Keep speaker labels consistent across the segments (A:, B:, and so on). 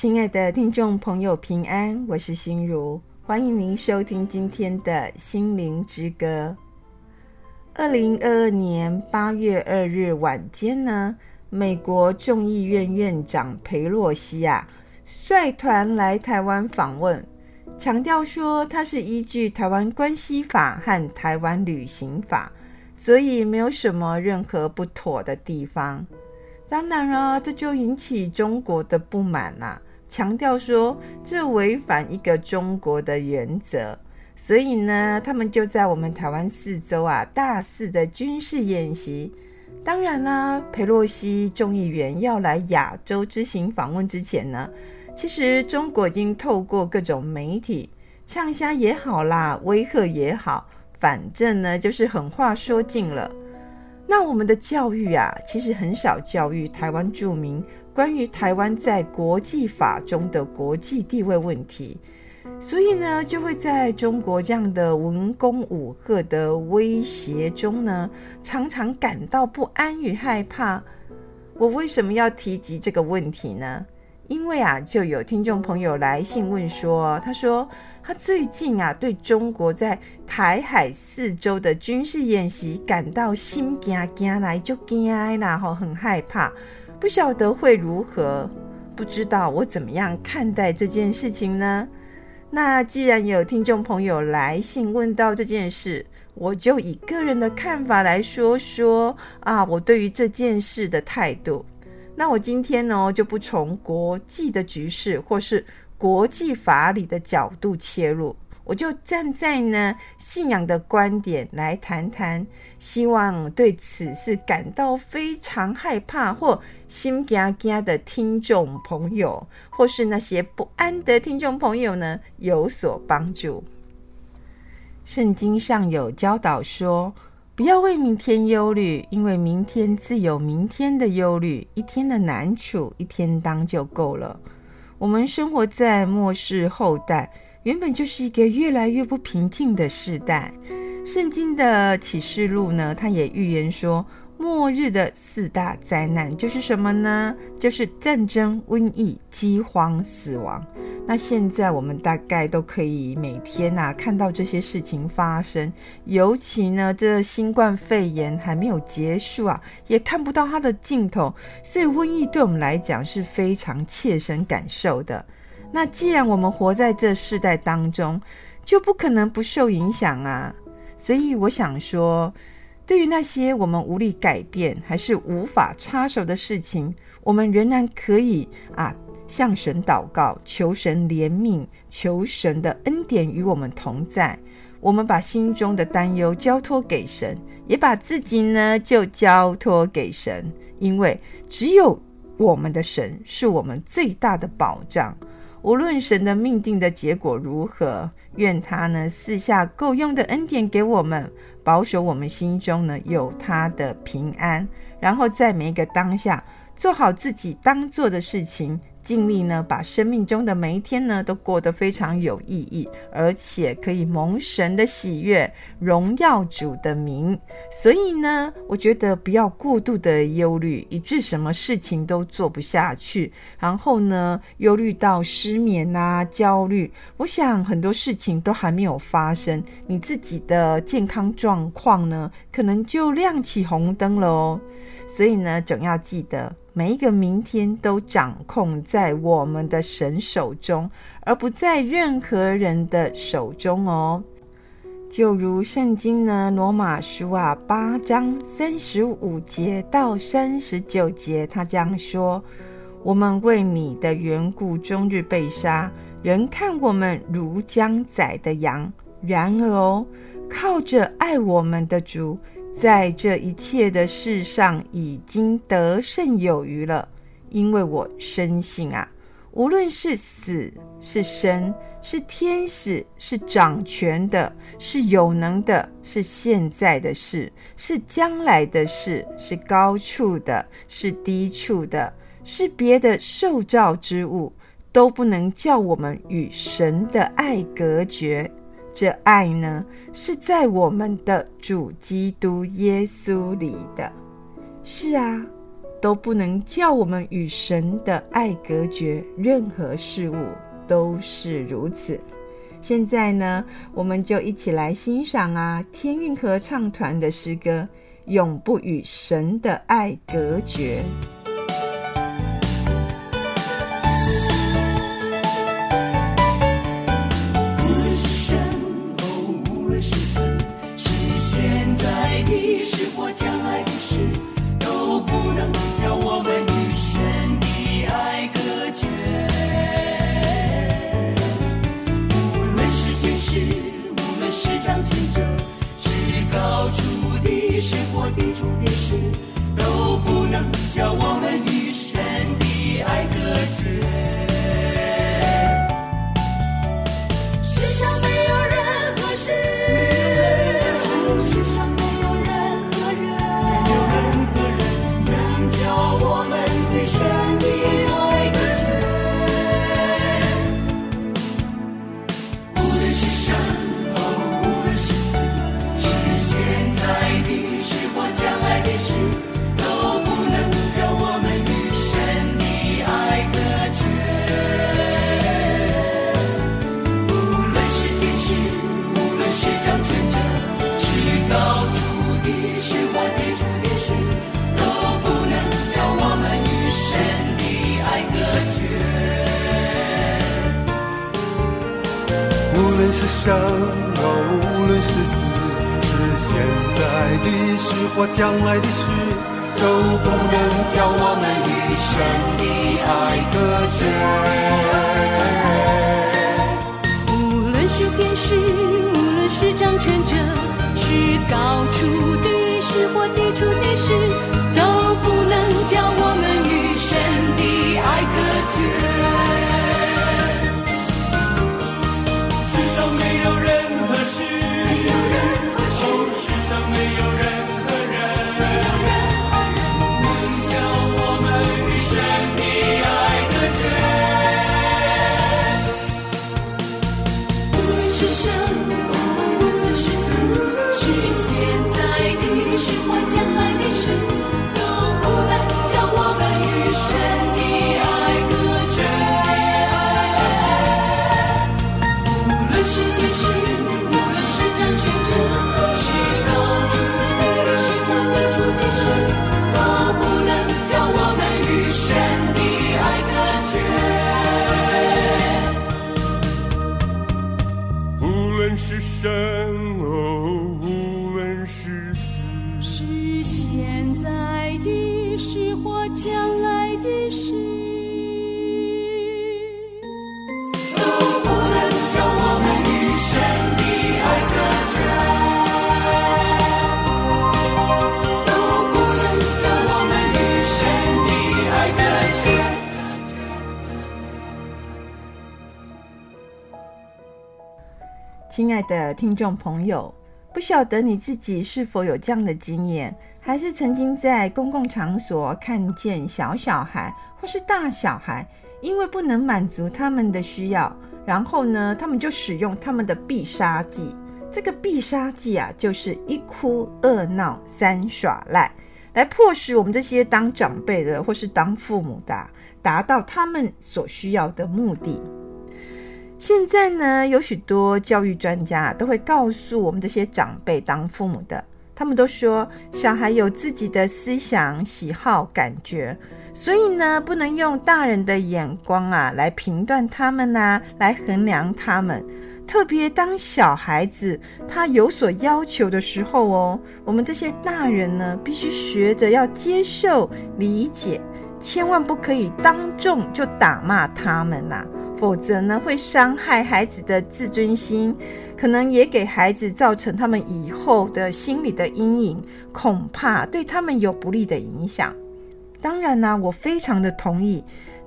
A: 亲爱的听众朋友，平安，我是心如，欢迎您收听今天的心灵之歌。二零二二年八月二日晚间呢，美国众议院院长裴洛西啊，率团来台湾访问，强调说他是依据《台湾关系法》和《台湾旅行法》，所以没有什么任何不妥的地方。当然了，这就引起中国的不满啦，强调说这违反一个中国的原则。所以呢，他们就在我们台湾四周啊，大肆的军事演习。当然啦，佩洛西众议员要来亚洲之行访问之前呢，其实中国已经透过各种媒体呛虾也好啦，威吓也好，反正呢就是狠话说尽了。那我们的教育啊，其实很少教育台湾住民关于台湾在国际法中的国际地位问题。所以呢，就会在中国这样的文攻武吓的威胁中呢，常常感到不安与害怕。我为什么要提及这个问题呢？因为啊，就有听众朋友来信问说，他说他最近啊，对中国在台海四周的军事演习感到心惊惊来就惊啦，吼，很害怕，不晓得会如何，不知道我怎么样看待这件事情呢？那既然有听众朋友来信问到这件事，我就以个人的看法来说说啊，我对于这件事的态度。那我今天呢，就不从国际的局势或是国际法理的角度切入。我就站在呢信仰的观点来谈谈，希望对此事感到非常害怕或心惊惊的听众朋友，或是那些不安的听众朋友呢，有所帮助。圣经上有教导说，不要为明天忧虑，因为明天自有明天的忧虑，一天的难处一天当就够了。我们生活在末世后代。原本就是一个越来越不平静的时代。圣经的启示录呢，它也预言说，末日的四大灾难就是什么呢？就是战争、瘟疫、饥荒、死亡。那现在我们大概都可以每天呐、啊、看到这些事情发生，尤其呢，这新冠肺炎还没有结束啊，也看不到它的尽头，所以瘟疫对我们来讲是非常切身感受的。那既然我们活在这世代当中，就不可能不受影响啊。所以我想说，对于那些我们无力改变还是无法插手的事情，我们仍然可以啊向神祷告，求神怜悯，求神的恩典与我们同在。我们把心中的担忧交托给神，也把自己呢就交托给神，因为只有我们的神是我们最大的保障。无论神的命定的结果如何，愿他呢四下够用的恩典给我们，保守我们心中呢有他的平安，然后在每一个当下做好自己当做的事情。尽力呢，把生命中的每一天呢，都过得非常有意义，而且可以蒙神的喜悦，荣耀主的名。所以呢，我觉得不要过度的忧虑，以致什么事情都做不下去。然后呢，忧虑到失眠啊、焦虑。我想很多事情都还没有发生，你自己的健康状况呢，可能就亮起红灯了哦。所以呢，总要记得，每一个明天都掌控在我们的神手中，而不在任何人的手中哦。就如圣经呢，罗马书啊八章三十五节到三十九节，他这样说：“我们为你的缘故，终日被杀，人看我们如将宰的羊。然而哦，靠着爱我们的主。”在这一切的事上，已经得胜有余了，因为我深信啊，无论是死是生，是天使，是掌权的，是有能的，是现在的事，是将来的事，是高处的，是低处的，是别的受造之物，都不能叫我们与神的爱隔绝。这爱呢，是在我们的主基督耶稣里的。是啊，都不能叫我们与神的爱隔绝。任何事物都是如此。现在呢，我们就一起来欣赏啊，天韵合唱团的诗歌《永不与神的爱隔
B: 绝》。无爱的事，都不能将我们与神的爱隔绝。
C: 无论是天使，无论是掌权者，是高处的事或低处的事，都不能将我们与神的爱隔绝。
A: 是我将亲爱的听众朋友，不晓得你自己是否有这样的经验，还是曾经在公共场所看见小小孩或是大小孩，因为不能满足他们的需要，然后呢，他们就使用他们的必杀技。这个必杀技啊，就是一哭二闹三耍赖，来迫使我们这些当长辈的或是当父母的，达到他们所需要的目的。现在呢，有许多教育专家都会告诉我们这些长辈当父母的，他们都说小孩有自己的思想、喜好、感觉，所以呢，不能用大人的眼光啊来评断他们呐、来衡量他们。特别当小孩子他有所要求的时候哦，我们这些大人呢，必须学着要接受、理解，千万不可以当众就打骂他们呐、否则呢，会伤害孩子的自尊心，可能也给孩子造成他们以后的心理的阴影，恐怕对他们有不利的影响。当然呢，我非常的同意，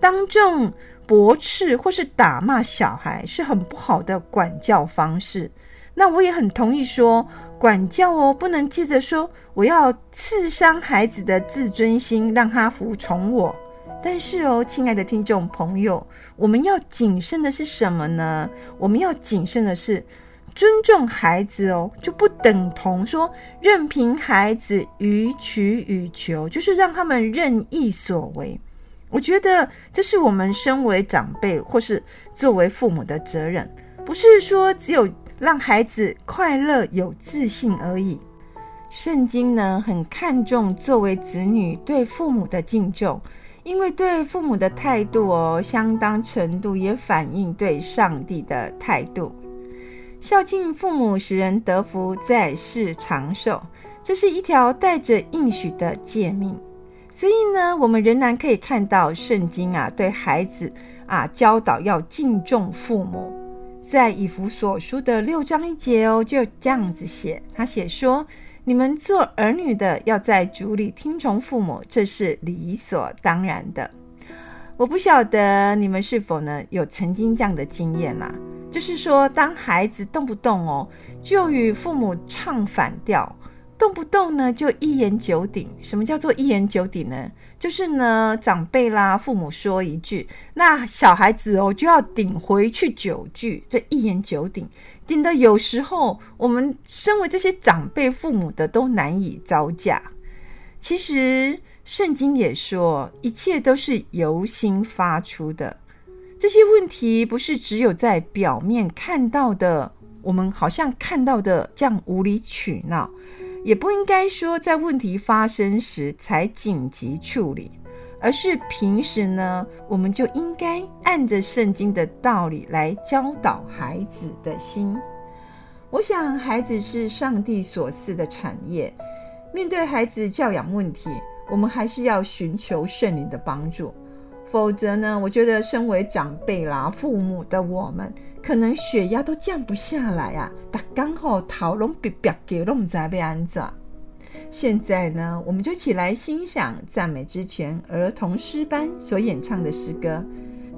A: 当众驳斥或是打骂小孩是很不好的管教方式。那我也很同意说，管教哦，不能接着说我要刺伤孩子的自尊心，让他服从我。但是哦，亲爱的听众朋友，我们要谨慎的是什么呢？我们要谨慎的是，尊重孩子哦，就不等同说任凭孩子予取予求，就是让他们任意所为。我觉得这是我们身为长辈或是作为父母的责任，不是说只有让孩子快乐有自信而已。圣经呢，很看重作为子女对父母的敬重，因为对父母的态度哦，相当程度也反映对上帝的态度。孝敬父母，使人得福，在世长寿，这是一条带着应许的诫命。所以呢，我们仍然可以看到圣经啊，对孩子啊教导要敬重父母。在以弗所书的六章一节哦，就这样子写，他写说：“你们做儿女的，要在主里听从父母，这是理所当然的。”我不晓得你们是否呢有曾经这样的经验啦？就是说，当孩子动不动哦，就与父母唱反调，动不动呢就一言九鼎。什么叫做一言九鼎呢？就是呢，长辈啦，父母说一句，那小孩子哦就要顶回去九句，这一言九鼎，顶得有时候我们身为这些长辈父母的都难以招架。其实圣经也说，一切都是由心发出的。这些问题不是只有在表面看到的，我们好像看到的这样无理取闹，也不应该说在问题发生时才紧急处理，而是平时呢，我们就应该按着圣经的道理来教导孩子的心。我想，孩子是上帝所赐的产业，面对孩子教养问题，我们还是要寻求圣灵的帮助。否则呢，我觉得身为长辈啦、父母的我们，可能血压都降不下来啊！打刚好讨论别别给弄在被安着。现在呢，我们就起来欣赏赞美之泉儿童诗班所演唱的诗歌。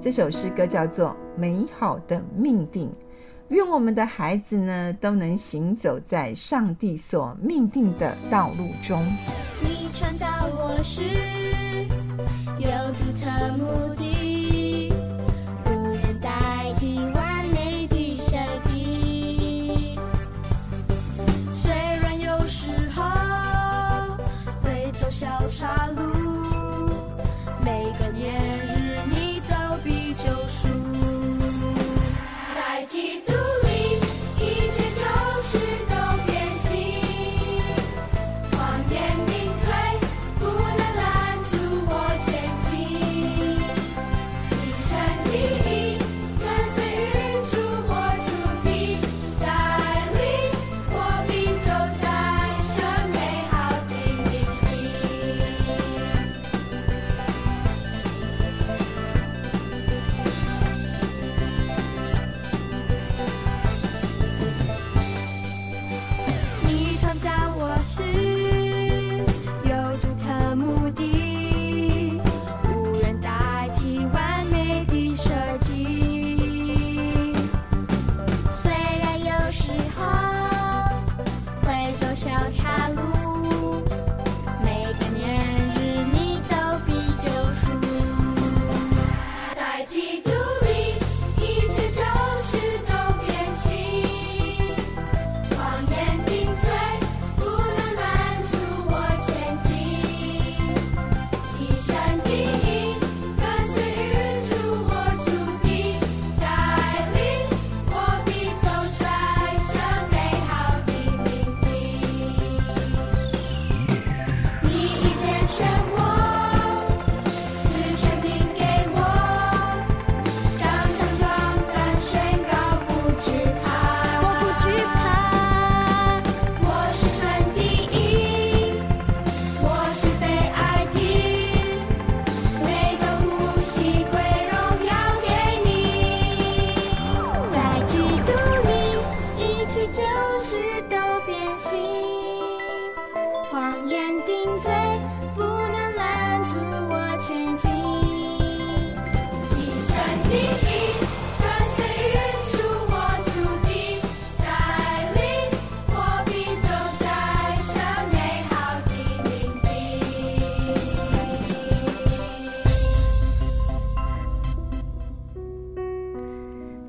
A: 这首诗歌叫做《美好的命定》，愿我们的孩子呢都能行走在上帝所命定的道路中。
C: 你创造我是。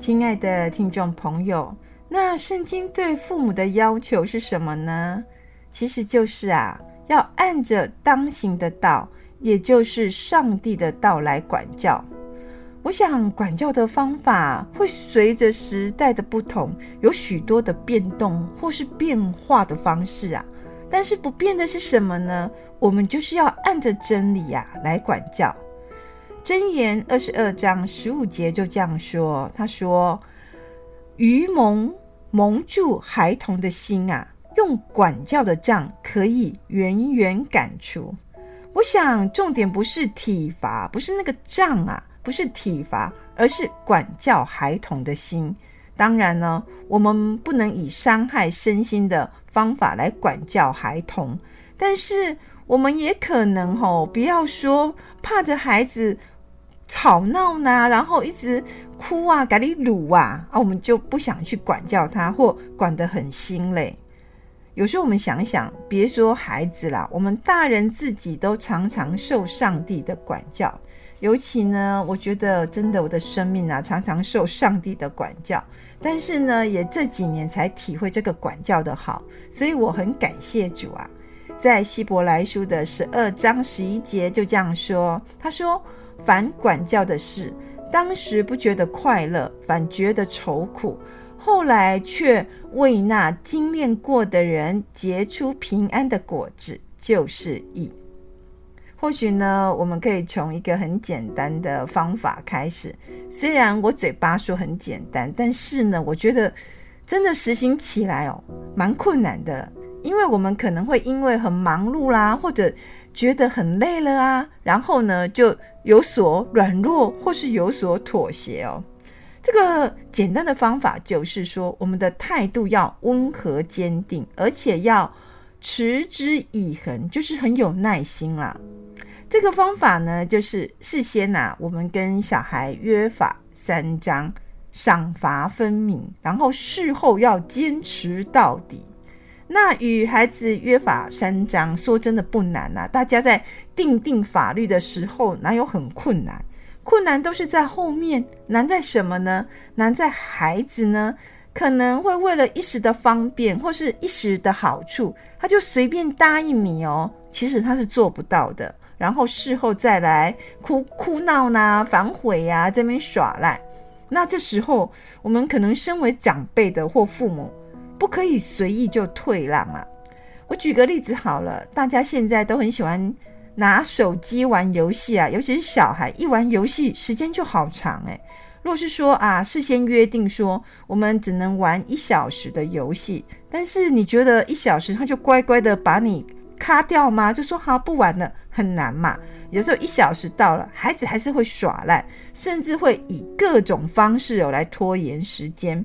A: 亲爱的听众朋友，那圣经对父母的要求是什么呢？其实就是啊，要按着当行的道，也就是上帝的道来管教。我想管教的方法会随着时代的不同，有许多的变动或是变化的方式啊。但是不变的是什么呢？我们就是要按着真理呀、啊、来管教。箴言二十二章十五节就这样说：“他说，愚蒙蒙住孩童的心啊，用管教的杖可以远远赶出。”我想重点不是体罚，不是那个杖啊。不是体罚，而是管教孩童的心。当然呢，我们不能以伤害身心的方法来管教孩童，但是我们也可能吼，不要说怕着孩子吵闹呢，然后一直哭啊、咖哩鲁啊，啊，我们就不想去管教他，或管得很心累。有时候我们想想，别说孩子啦，我们大人自己都常常受上帝的管教。尤其呢，我觉得真的，我的生命啊，常常受上帝的管教。但是呢，也这几年才体会这个管教的好，所以我很感谢主啊。在希伯来书的十二章十一节就这样说：“他说，反管教的事，当时不觉得快乐，反觉得愁苦；后来却为那经练过的人结出平安的果子，就是义。”或许呢，我们可以从一个很简单的方法开始。虽然我嘴巴说很简单，但是呢，我觉得真的实行起来哦，蛮困难的。因为我们可能会因为很忙碌啦，或者觉得很累了啊，然后呢就有所软弱，或是有所妥协哦。这个简单的方法就是说，我们的态度要温和坚定，而且要持之以恒，就是很有耐心啦。这个方法呢，就是事先呐、啊，我们跟小孩约法三章，赏罚分明，然后事后要坚持到底。那与孩子约法三章，说真的不难呐、啊。大家在订定法律的时候，哪有很困难？困难都是在后面。难在什么呢？难在孩子呢，可能会为了一时的方便或是一时的好处，他就随便答应你哦。其实他是做不到的。然后事后再来哭哭闹呐、反悔呀、啊，这边耍赖。那这时候，我们可能身为长辈的或父母，不可以随意就退让啊。我举个例子好了，大家现在都很喜欢拿手机玩游戏啊，尤其是小孩，一玩游戏时间就好长诶。若是说啊，事先约定说我们只能玩一小时的游戏，但是你觉得一小时他就乖乖的把你卡掉吗？就说好不玩了，很难嘛。有时候一小时到了，孩子还是会耍赖，甚至会以各种方式有来拖延时间。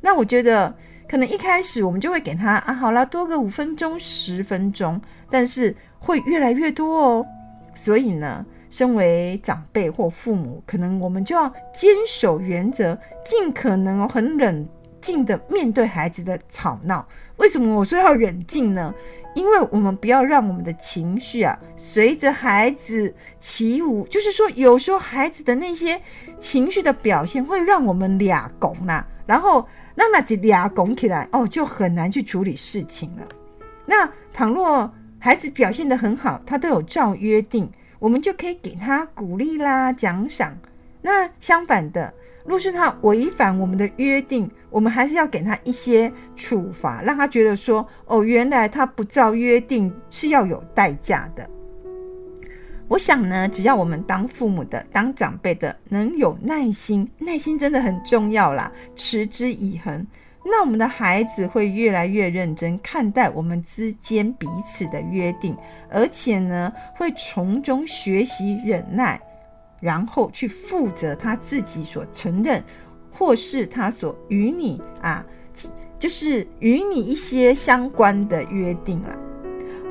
A: 那我觉得可能一开始我们就会给他啊，好了，多个五分钟、十分钟，但是会越来越多哦。所以呢，身为长辈或父母，可能我们就要坚守原则，尽可能很冷静的面对孩子的吵闹。为什么我说要冷静呢？因为我们不要让我们的情绪啊随着孩子起舞，就是说有时候孩子的那些情绪的表现会让我们俩拱呐，然后那那几俩拱起来哦，就很难去处理事情了。那倘若孩子表现得很好，他都有照约定，我们就可以给他鼓励啦、奖赏。那相反的，若是他违反我们的约定，我们还是要给他一些处罚，让他觉得说：“哦，原来他不照约定是要有代价的。”我想呢，只要我们当父母的、当长辈的，能有耐心，耐心真的很重要啦，持之以恒，那我们的孩子会越来越认真看待我们之间彼此的约定，而且呢，会从中学习忍耐，然后去负责他自己所承认。或是他所与你啊，就是与你一些相关的约定了。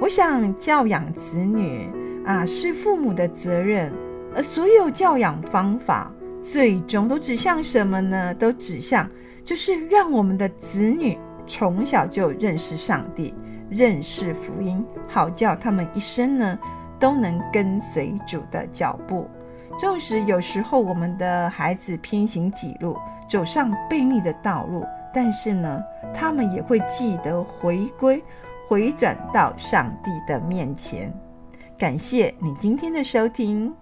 A: 我想教养子女啊，是父母的责任，而所有教养方法最终都指向什么呢？都指向就是让我们的子女从小就认识上帝，认识福音，好叫他们一生呢都能跟随主的脚步。纵使有时候我们的孩子偏行己路，走上悖逆的道路，
B: 但是呢，他们也会记得回归、回转到上帝的面前。感谢你今天的收听。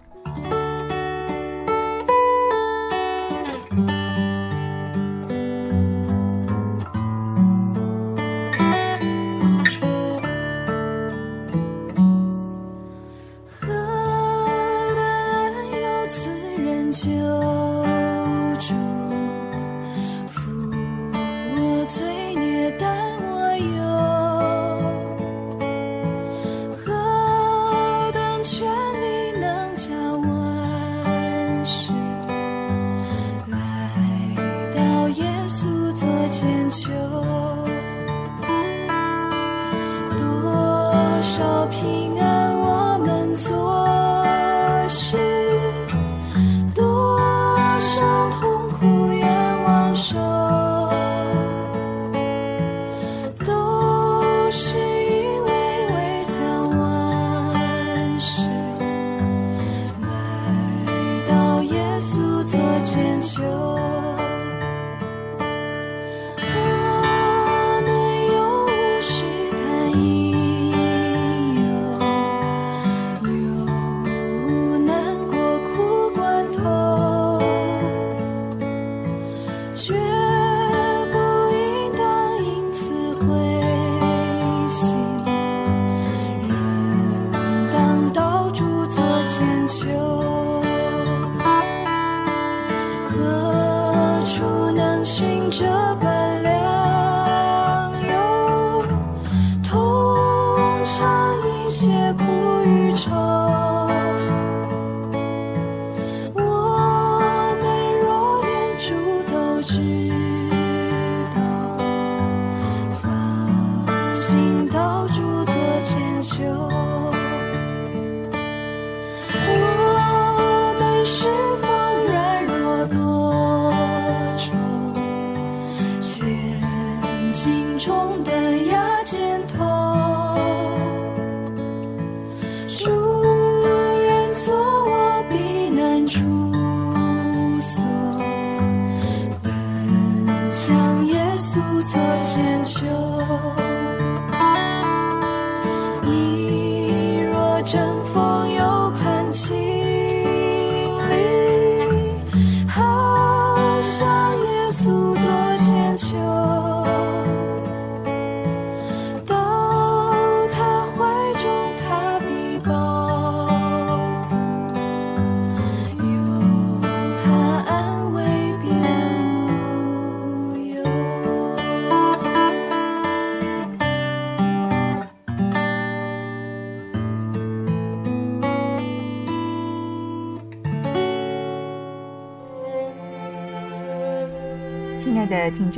B: 尝一切苦与愁。